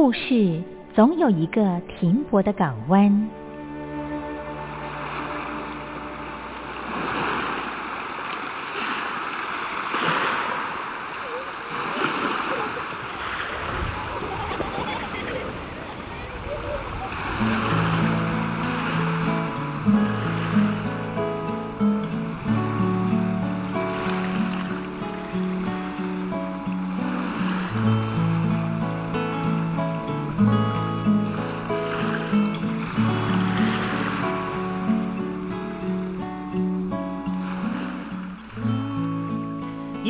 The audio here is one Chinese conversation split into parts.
故事总有一个停泊的港湾。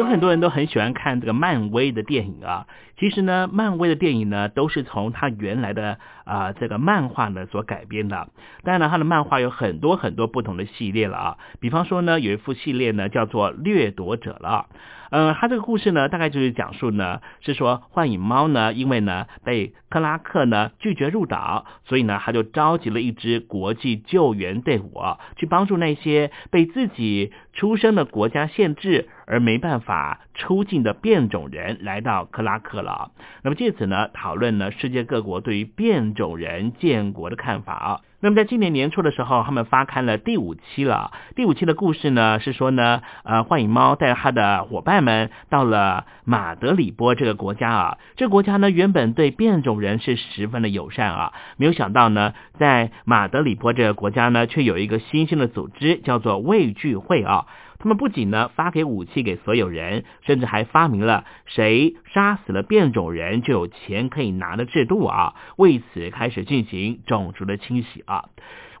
有很多人都很喜欢看这个漫威的电影啊。其实呢，漫威的电影呢都是从他原来的啊这个漫画呢所改编的。当然了，他的漫画有很多很多不同的系列了啊。比方说呢，有一副系列呢叫做《掠夺者》了。嗯，他这个故事呢，大概就是讲述呢，是说幻影猫呢，因为呢被克拉克呢拒绝入岛，所以呢他就召集了一支国际救援队伍，去帮助那些被自己出生的国家限制而没办法出境的变种人来到克拉克了。那么借此呢，讨论呢世界各国对于变种人建国的看法。那么在今年年初的时候，他们发刊了第五期了。第五期的故事呢，是说呢，呃，幻影猫带着他的伙伴们到了马德里波这个国家啊。这个国家呢，原本对变种人是十分的友善啊，没有想到呢，在马德里波这个国家呢，却有一个新兴的组织，叫做畏惧会啊。他们不仅呢发给武器给所有人，甚至还发明了谁杀死了变种人就有钱可以拿的制度啊，为此开始进行种族的清洗啊。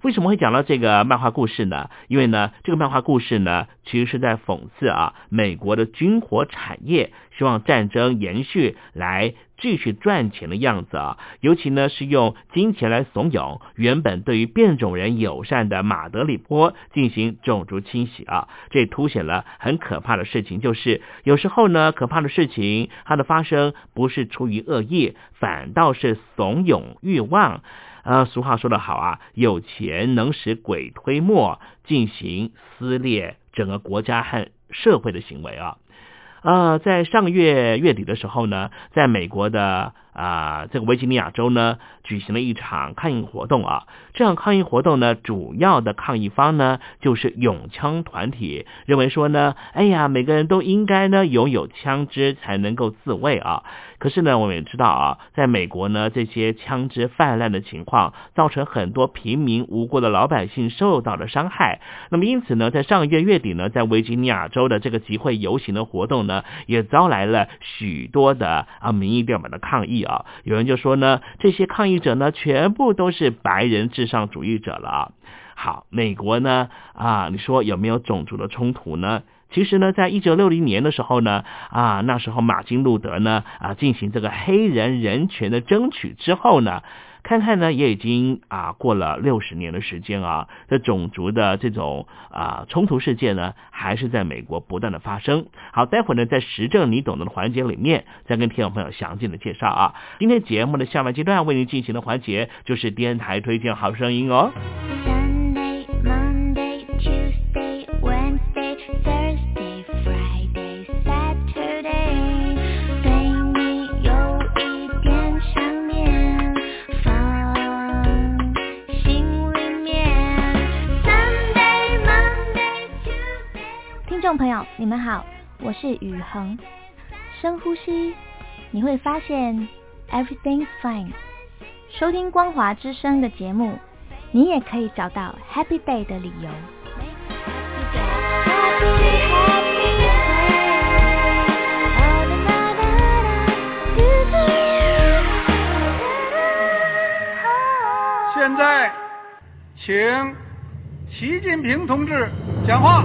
为什么会讲到这个漫画故事呢？因为呢，这个漫画故事呢，其实是在讽刺啊，美国的军火产业希望战争延续来继续赚钱的样子啊。尤其呢，是用金钱来怂恿原本对于变种人友善的马德里波进行种族清洗啊。这凸显了很可怕的事情，就是有时候呢，可怕的事情它的发生不是出于恶意，反倒是怂恿欲望。啊，俗话说得好啊，有钱能使鬼推磨，进行撕裂整个国家和社会的行为啊。呃，在上个月月底的时候呢，在美国的啊这个维吉尼亚州呢，举行了一场抗议活动啊。这场抗议活动呢，主要的抗议方呢，就是拥枪团体，认为说呢，哎呀，每个人都应该呢拥有枪支才能够自卫啊。可是呢，我们也知道啊，在美国呢，这些枪支泛滥的情况，造成很多平民无辜的老百姓受到了伤害。那么因此呢，在上个月月底呢，在维吉尼亚州的这个集会游行的活动呢，也招来了许多的啊民意调查的抗议啊。有人就说呢，这些抗议者呢，全部都是白人至上主义者了。好，美国呢啊，你说有没有种族的冲突呢？其实呢，在一九六零年的时候呢，啊，那时候马丁路德呢，啊，进行这个黑人人权的争取之后呢，看看呢，也已经啊过了六十年的时间啊，这种族的这种啊冲突事件呢，还是在美国不断的发生。好，待会呢，在时政你懂得的环节里面，再跟听众朋友详尽的介绍啊。今天节目的下半阶段为您进行的环节就是电台推荐好声音哦。众朋友，你们好，我是宇恒。深呼吸，你会发现 everything's fine。收听光华之声的节目，你也可以找到 happy day 的理由。现在，请习近平同志讲话。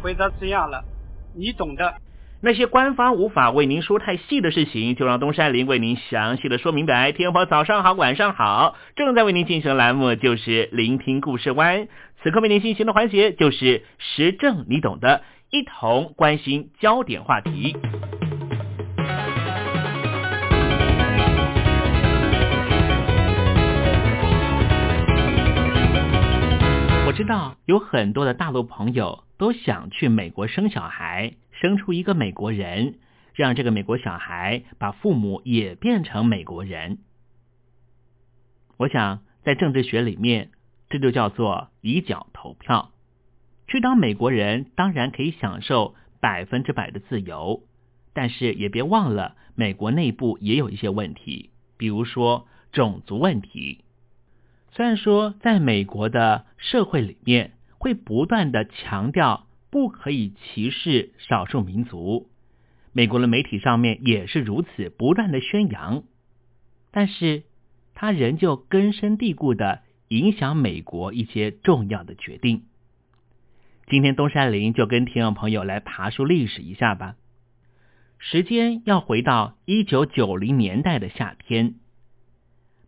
回答这样了，你懂的。那些官方无法为您说太细的事情，就让东山林为您详细的说明白。天宝早上好，晚上好，正在为您进行的栏目就是聆听故事湾。此刻为您进行的环节就是时政，你懂的，一同关心焦点话题。我知道有很多的大陆朋友都想去美国生小孩，生出一个美国人，让这个美国小孩把父母也变成美国人。我想在政治学里面，这就叫做以脚投票。去当美国人当然可以享受百分之百的自由，但是也别忘了美国内部也有一些问题，比如说种族问题。虽然说在美国的社会里面会不断的强调不可以歧视少数民族，美国的媒体上面也是如此不断的宣扬，但是它仍旧根深蒂固的影响美国一些重要的决定。今天东山林就跟听众朋友来爬树历史一下吧。时间要回到一九九零年代的夏天。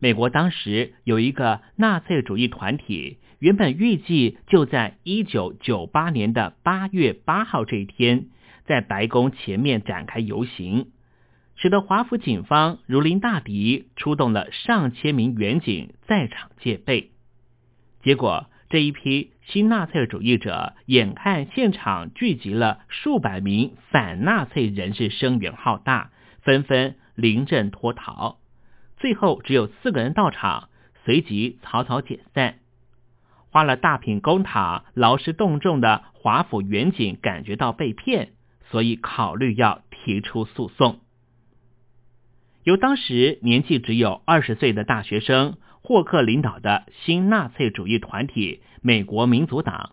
美国当时有一个纳粹主义团体，原本预计就在一九九八年的八月八号这一天，在白宫前面展开游行，使得华府警方如临大敌，出动了上千名远警在场戒备。结果，这一批新纳粹主义者眼看现场聚集了数百名反纳粹人士，声援浩大，纷纷临阵脱逃。最后只有四个人到场，随即草草解散。花了大品公帑、劳师动众的华府远景感觉到被骗，所以考虑要提出诉讼。由当时年纪只有二十岁的大学生霍克领导的新纳粹主义团体美国民主党，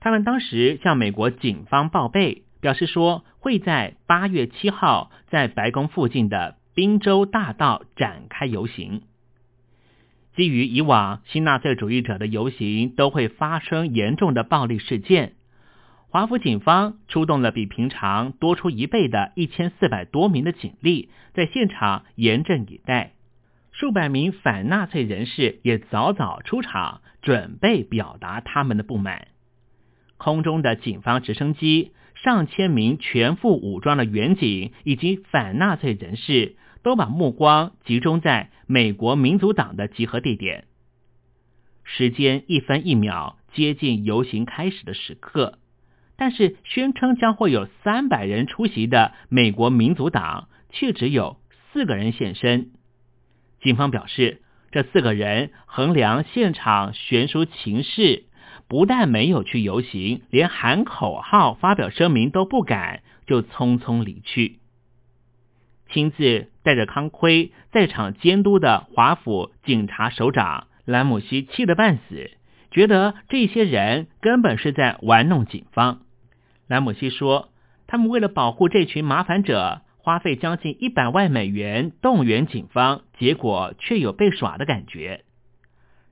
他们当时向美国警方报备，表示说会在八月七号在白宫附近的。宾州大道展开游行。基于以往新纳粹主义者的游行都会发生严重的暴力事件，华府警方出动了比平常多出一倍的一千四百多名的警力，在现场严阵以待。数百名反纳粹人士也早早出场，准备表达他们的不满。空中的警方直升机、上千名全副武装的远警以及反纳粹人士。都把目光集中在美国民主党的集合地点。时间一分一秒接近游行开始的时刻，但是宣称将会有三百人出席的美国民主党却只有四个人现身。警方表示，这四个人衡量现场悬殊情势，不但没有去游行，连喊口号、发表声明都不敢，就匆匆离去。亲自带着康奎在场监督的华府警察首长兰姆西气得半死，觉得这些人根本是在玩弄警方。兰姆西说：“他们为了保护这群麻烦者，花费将近一百万美元动员警方，结果却有被耍的感觉。”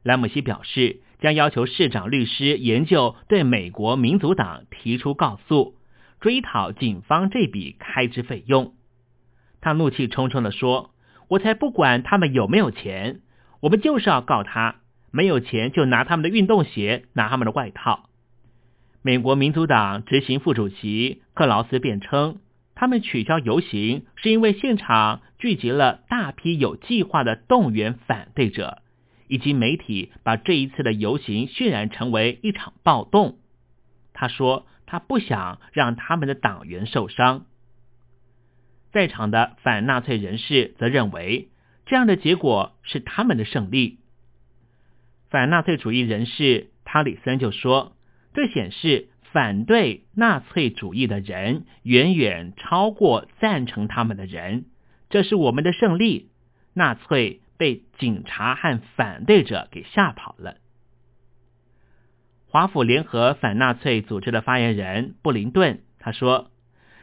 兰姆西表示，将要求市长律师研究对美国民主党提出告诉，追讨警方这笔开支费用。他怒气冲冲地说：“我才不管他们有没有钱，我们就是要告他。没有钱就拿他们的运动鞋，拿他们的外套。”美国民主党执行副主席克劳斯辩称，他们取消游行是因为现场聚集了大批有计划的动员反对者，以及媒体把这一次的游行渲染成为一场暴动。他说他不想让他们的党员受伤。在场的反纳粹人士则认为这样的结果是他们的胜利。反纳粹主义人士塔里森就说：“这显示反对纳粹主义的人远远超过赞成他们的人，这是我们的胜利。纳粹被警察和反对者给吓跑了。”华府联合反纳粹组织的发言人布林顿他说：“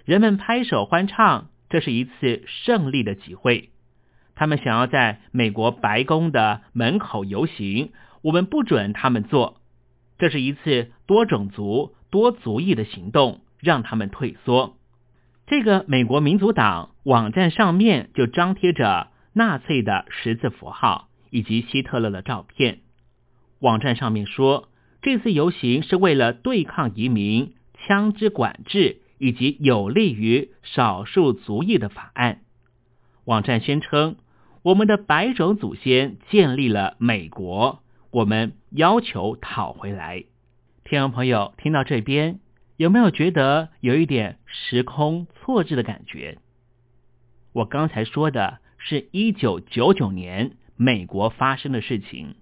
人们拍手欢唱，这是一次胜利的集会。他们想要在美国白宫的门口游行。”我们不准他们做，这是一次多种族、多族裔的行动，让他们退缩。这个美国民主党网站上面就张贴着纳粹的十字符号以及希特勒的照片。网站上面说，这次游行是为了对抗移民、枪支管制以及有利于少数族裔的法案。网站宣称，我们的白种祖先建立了美国。我们要求讨回来。听众朋友，听到这边有没有觉得有一点时空错置的感觉？我刚才说的是一九九九年美国发生的事情，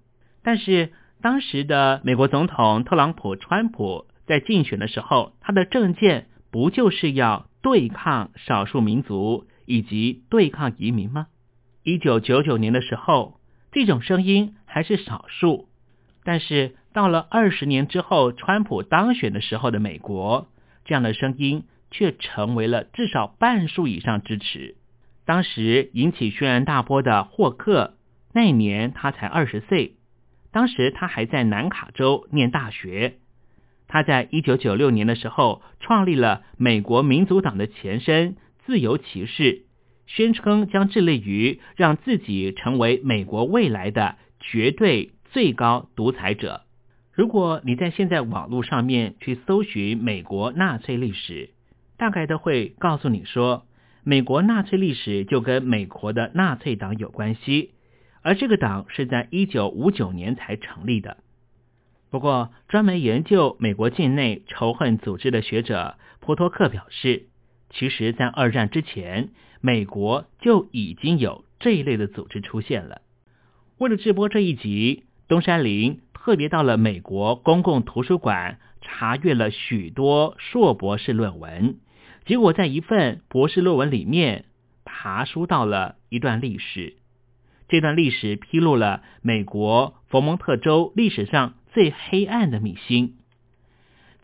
但是当时的美国总统特朗普川普在竞选的时候，他的政见不就是要对抗少数民族以及对抗移民吗？一九九九年的时候。这种声音还是少数，但是到了二十年之后，川普当选的时候的美国，这样的声音却成为了至少半数以上支持。当时引起轩然大波的霍克，那年他才二十岁，当时他还在南卡州念大学。他在一九九六年的时候创立了美国民主党的前身——自由骑士。宣称将致力于让自己成为美国未来的绝对最高独裁者。如果你在现在网络上面去搜寻美国纳粹历史，大概都会告诉你说，美国纳粹历史就跟美国的纳粹党有关系，而这个党是在一九五九年才成立的。不过，专门研究美国境内仇恨组织的学者波托克表示，其实，在二战之前。美国就已经有这一类的组织出现了。为了直播这一集，东山林特别到了美国公共图书馆，查阅了许多硕博士论文。结果在一份博士论文里面，爬书到了一段历史。这段历史披露了美国佛蒙特州历史上最黑暗的秘辛。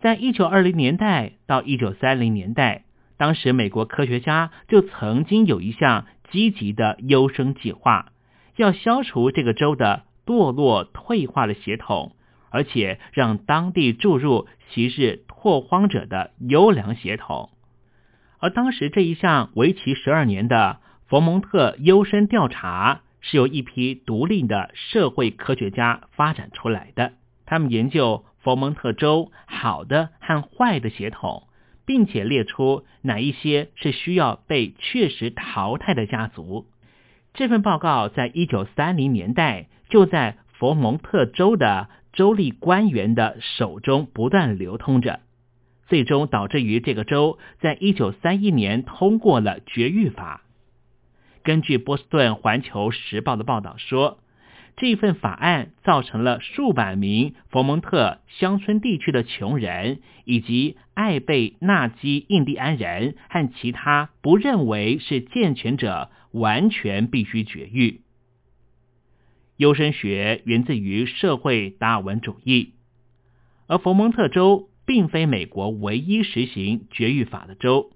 在一九二零年代到一九三零年代。当时，美国科学家就曾经有一项积极的优生计划，要消除这个州的堕落退化的血统，而且让当地注入昔日拓荒者的优良血统。而当时这一项为期十二年的佛蒙特优生调查，是由一批独立的社会科学家发展出来的。他们研究佛蒙特州好的和坏的血统。并且列出哪一些是需要被确实淘汰的家族。这份报告在一九三零年代就在佛蒙特州的州立官员的手中不断流通着，最终导致于这个州在一九三一年通过了绝育法。根据波士顿环球时报的报道说。这份法案造成了数百名佛蒙特乡村地区的穷人，以及艾贝纳基印第安人和其他不认为是健全者，完全必须绝育。优生学源自于社会达尔文主义，而佛蒙特州并非美国唯一实行绝育法的州。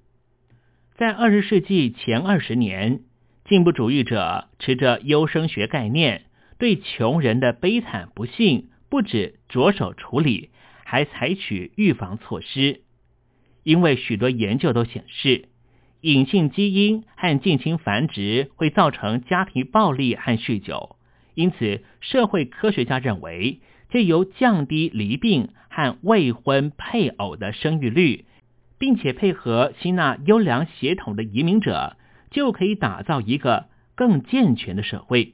在二十世纪前二十年，进步主义者持着优生学概念。对穷人的悲惨不幸，不止着手处理，还采取预防措施。因为许多研究都显示，隐性基因和近亲繁殖会造成家庭暴力和酗酒，因此社会科学家认为，借由降低离病和未婚配偶的生育率，并且配合吸纳优良血统的移民者，就可以打造一个更健全的社会。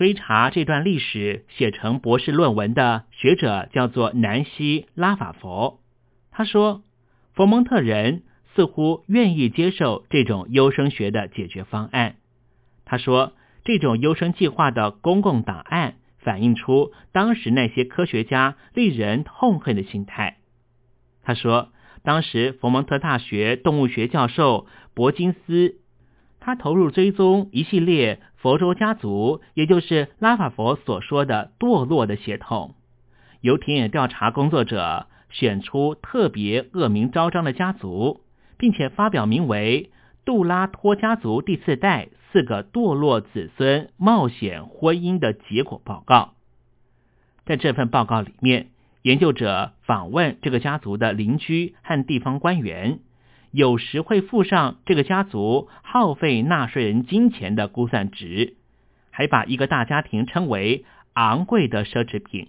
追查这段历史写成博士论文的学者叫做南希·拉法佛。他说，佛蒙特人似乎愿意接受这种优生学的解决方案。他说，这种优生计划的公共档案反映出当时那些科学家令人痛恨的心态。他说，当时佛蒙特大学动物学教授伯金斯，他投入追踪一系列佛州家族，也就是拉法佛所说的堕落的血统，由田野调查工作者选出特别恶名昭彰的家族，并且发表名为《杜拉托家族第四代四个堕落子孙冒险婚姻的结果报告》。在这份报告里面。研究者访问这个家族的邻居和地方官员，有时会附上这个家族耗费纳税人金钱的估算值，还把一个大家庭称为昂贵的奢侈品。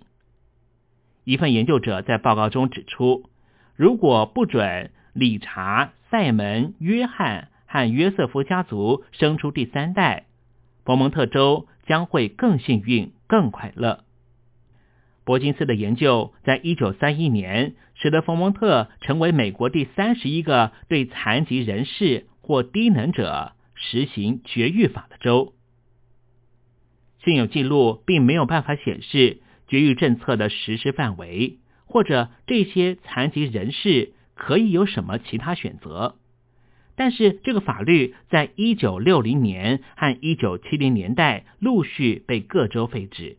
一份研究者在报告中指出，如果不准理查、塞门、约翰和约瑟夫家族生出第三代，佛蒙特州将会更幸运、更快乐。伯金斯的研究在一九三一年使得佛蒙特成为美国第三十一个对残疾人士或低能者实行绝育法的州。现有记录并没有办法显示绝育政策的实施范围，或者这些残疾人士可以有什么其他选择。但是这个法律在一九六零年和一九七零年代陆续被各州废止。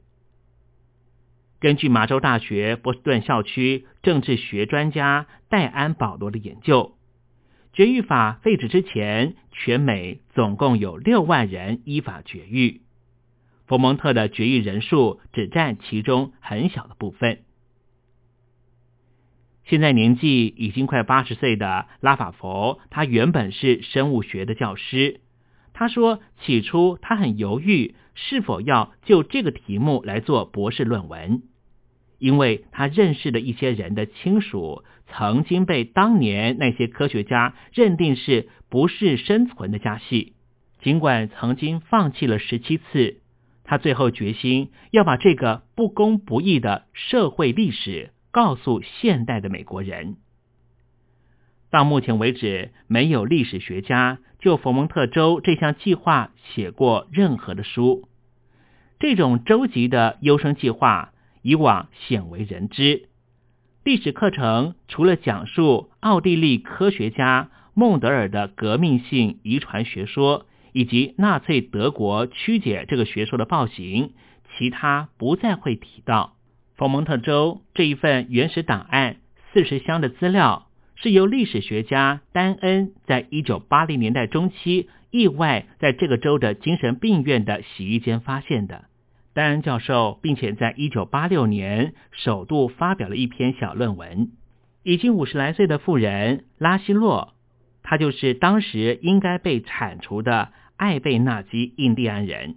根据麻州大学波士顿校区政治学专家戴安·保罗的研究，绝育法废止之前，全美总共有六万人依法绝育。佛蒙特的绝育人数只占其中很小的部分。现在年纪已经快八十岁的拉法佛，他原本是生物学的教师。他说，起初他很犹豫是否要就这个题目来做博士论文。因为他认识的一些人的亲属曾经被当年那些科学家认定是不是生存的家系，尽管曾经放弃了十七次，他最后决心要把这个不公不义的社会历史告诉现代的美国人。到目前为止，没有历史学家就佛蒙特州这项计划写过任何的书。这种州级的优生计划。以往鲜为人知。历史课程除了讲述奥地利科学家孟德尔的革命性遗传学说，以及纳粹德国曲解这个学说的暴行，其他不再会提到。佛蒙特州这一份原始档案四十箱的资料，是由历史学家丹恩在一九八零年代中期意外在这个州的精神病院的洗衣间发现的。丹恩教授，并且在一九八六年首度发表了一篇小论文。已经五十来岁的妇人拉希洛，他就是当时应该被铲除的艾贝纳基印第安人。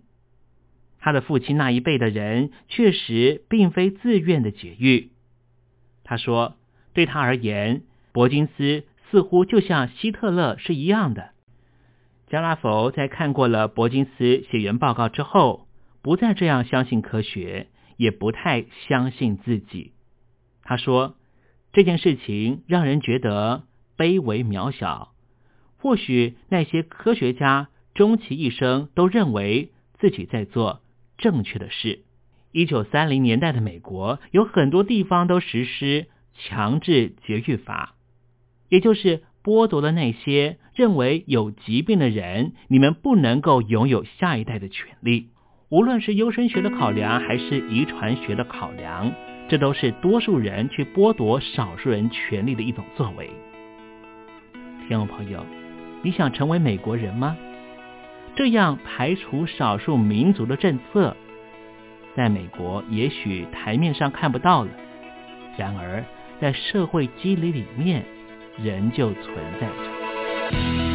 他的父亲那一辈的人确实并非自愿的绝育。他说，对他而言，伯金斯似乎就像希特勒是一样的。加拉佛在看过了伯金斯写原报告之后。不再这样相信科学，也不太相信自己。他说：“这件事情让人觉得卑微渺小。或许那些科学家终其一生都认为自己在做正确的事。”一九三零年代的美国有很多地方都实施强制绝育法，也就是剥夺了那些认为有疾病的人，你们不能够拥有下一代的权利。无论是优生学的考量，还是遗传学的考量，这都是多数人去剥夺少数人权利的一种作为。听众朋友，你想成为美国人吗？这样排除少数民族的政策，在美国也许台面上看不到了，然而在社会机理里面仍旧存在着。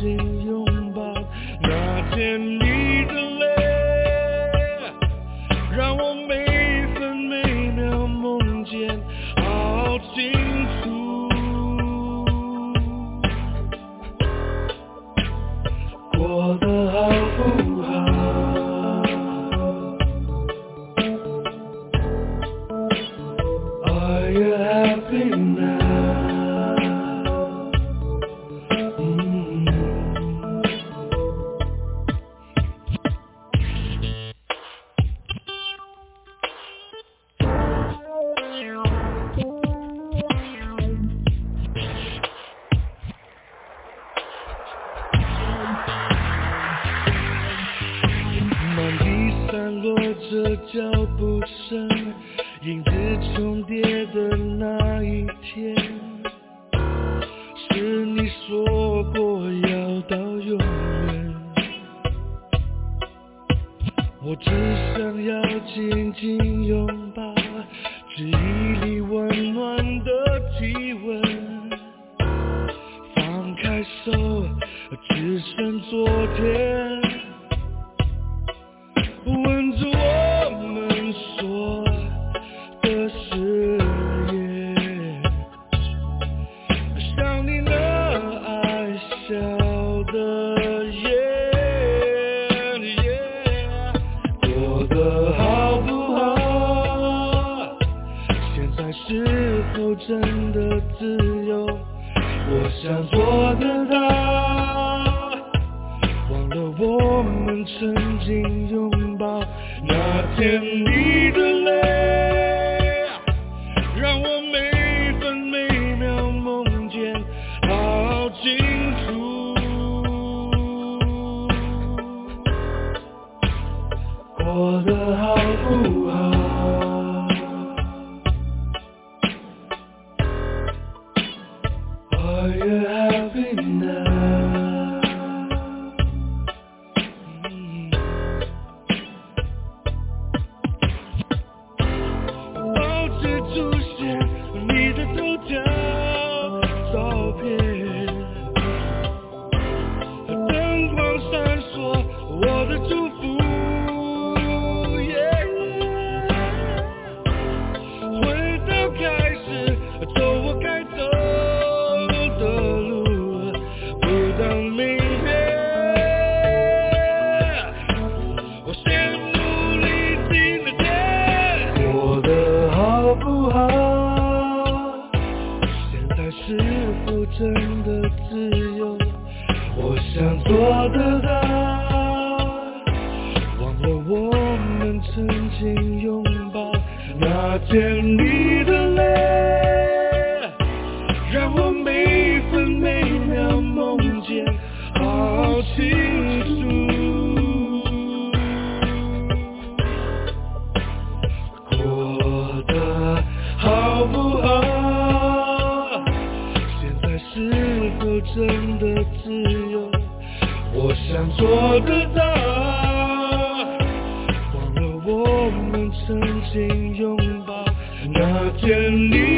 曾的夜，过得好不好？现在是否真的自由？我想做得到，忘了我们曾经拥抱那天见你的泪，让我每分每秒梦见好清楚。过得好不好？现在是否真的自由？我想做得到。忘了我们曾经千里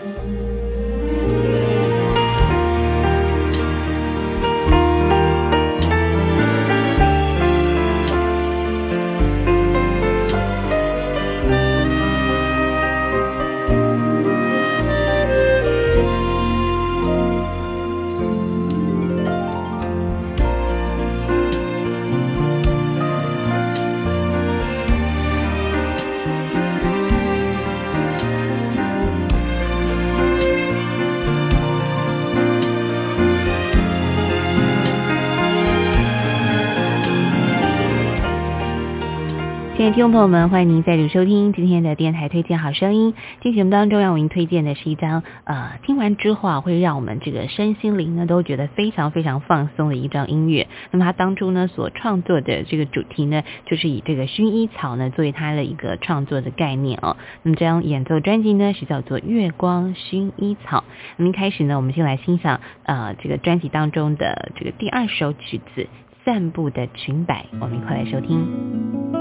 听众朋友们，欢迎您再度收听今天的电台推荐好声音。今天节目当中要为您推荐的是一张呃，听完之后啊，会让我们这个身心灵呢都觉得非常非常放松的一张音乐。那么他当初呢所创作的这个主题呢，就是以这个薰衣草呢作为他的一个创作的概念哦。那么这张演奏专辑呢是叫做《月光薰衣草》。那么一开始呢，我们先来欣赏呃这个专辑当中的这个第二首曲子《散步的裙摆》，我们一块来收听。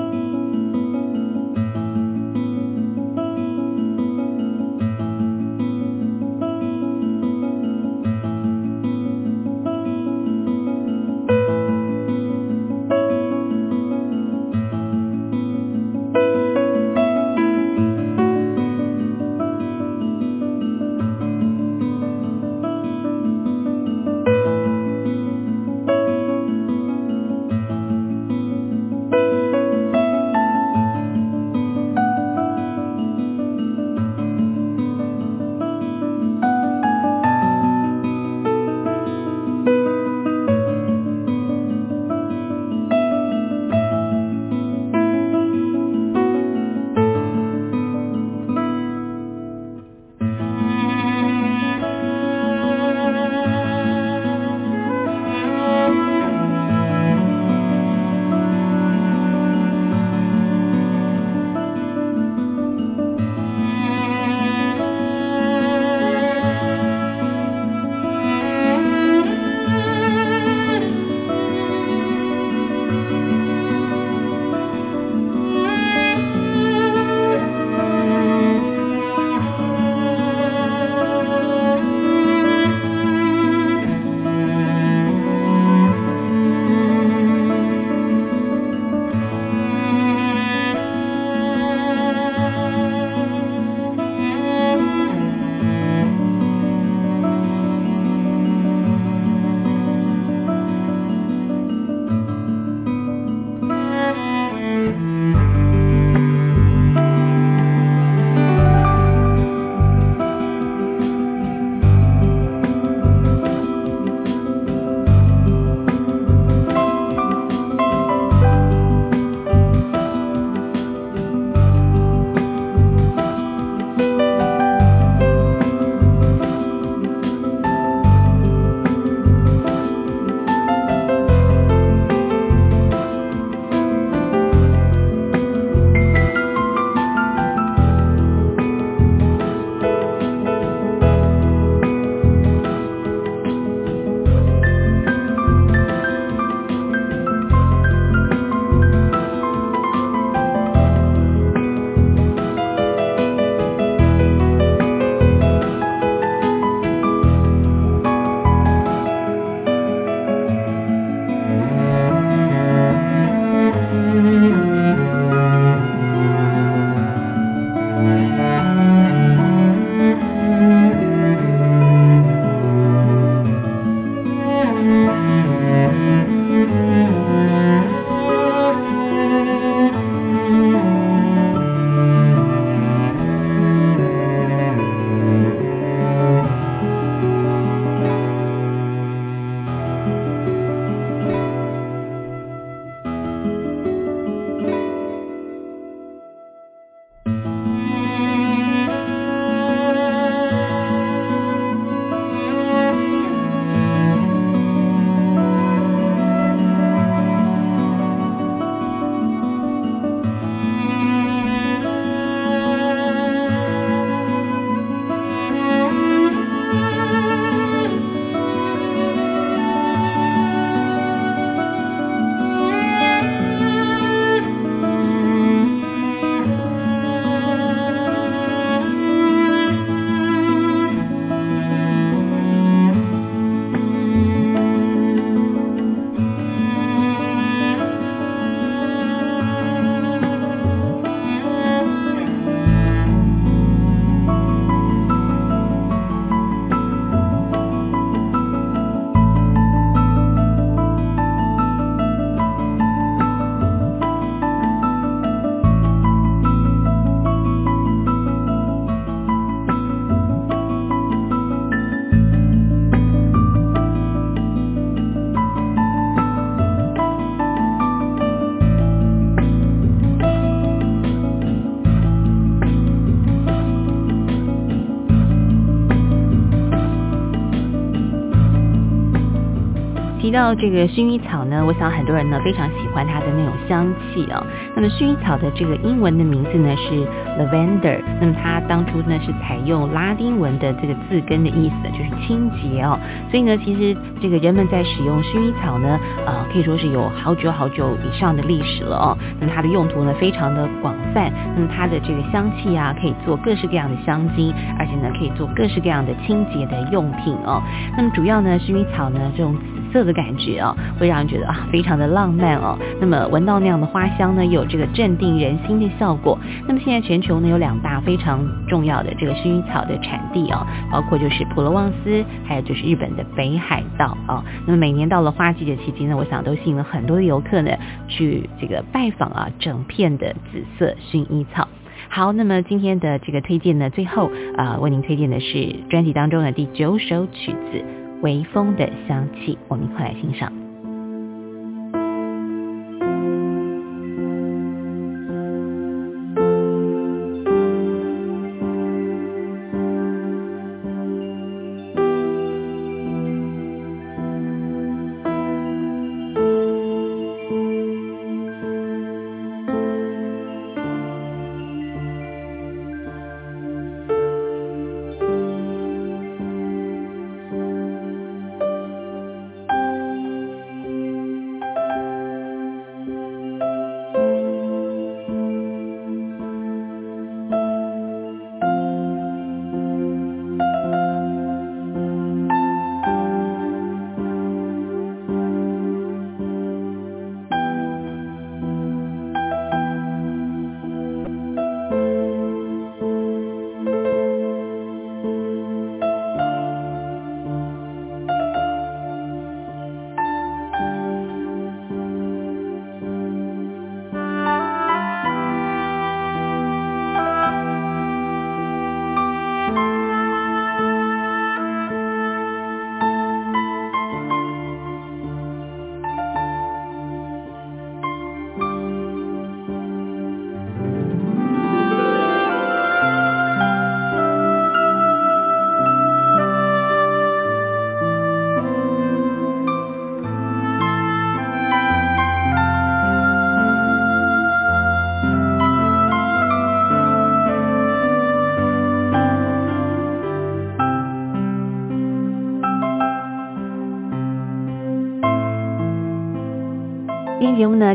提到这个薰衣草呢，我想很多人呢非常喜欢它的那种香气啊。那么薰衣草的这个英文的名字呢是 lavender，那么它当初呢是采用拉丁文的这个字根的意思，就是清洁哦。所以呢，其实这个人们在使用薰衣草呢，呃，可以说是有好久好久以上的历史了哦。那么它的用途呢非常的广泛，那么它的这个香气啊，可以做各式各样的香精，而且呢可以做各式各样的清洁的用品哦。那么主要呢，薰衣草呢这种色的感觉啊，会让人觉得啊非常的浪漫哦。那么闻到那样的花香呢，有这个镇定人心的效果。那么现在全球呢有两大非常重要的这个薰衣草的产地啊，包括就是普罗旺斯，还有就是日本的北海道啊。那么每年到了花季的期间呢，我想都吸引了很多的游客呢去这个拜访啊整片的紫色薰衣草。好，那么今天的这个推荐呢，最后啊、为您推荐的是专辑当中的第九首曲子《微风的香气》，我们一块来欣赏。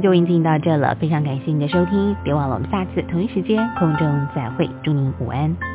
就已经进行到这了，非常感谢您的收听，别忘了我们下次同一时间空中再会，祝您午安。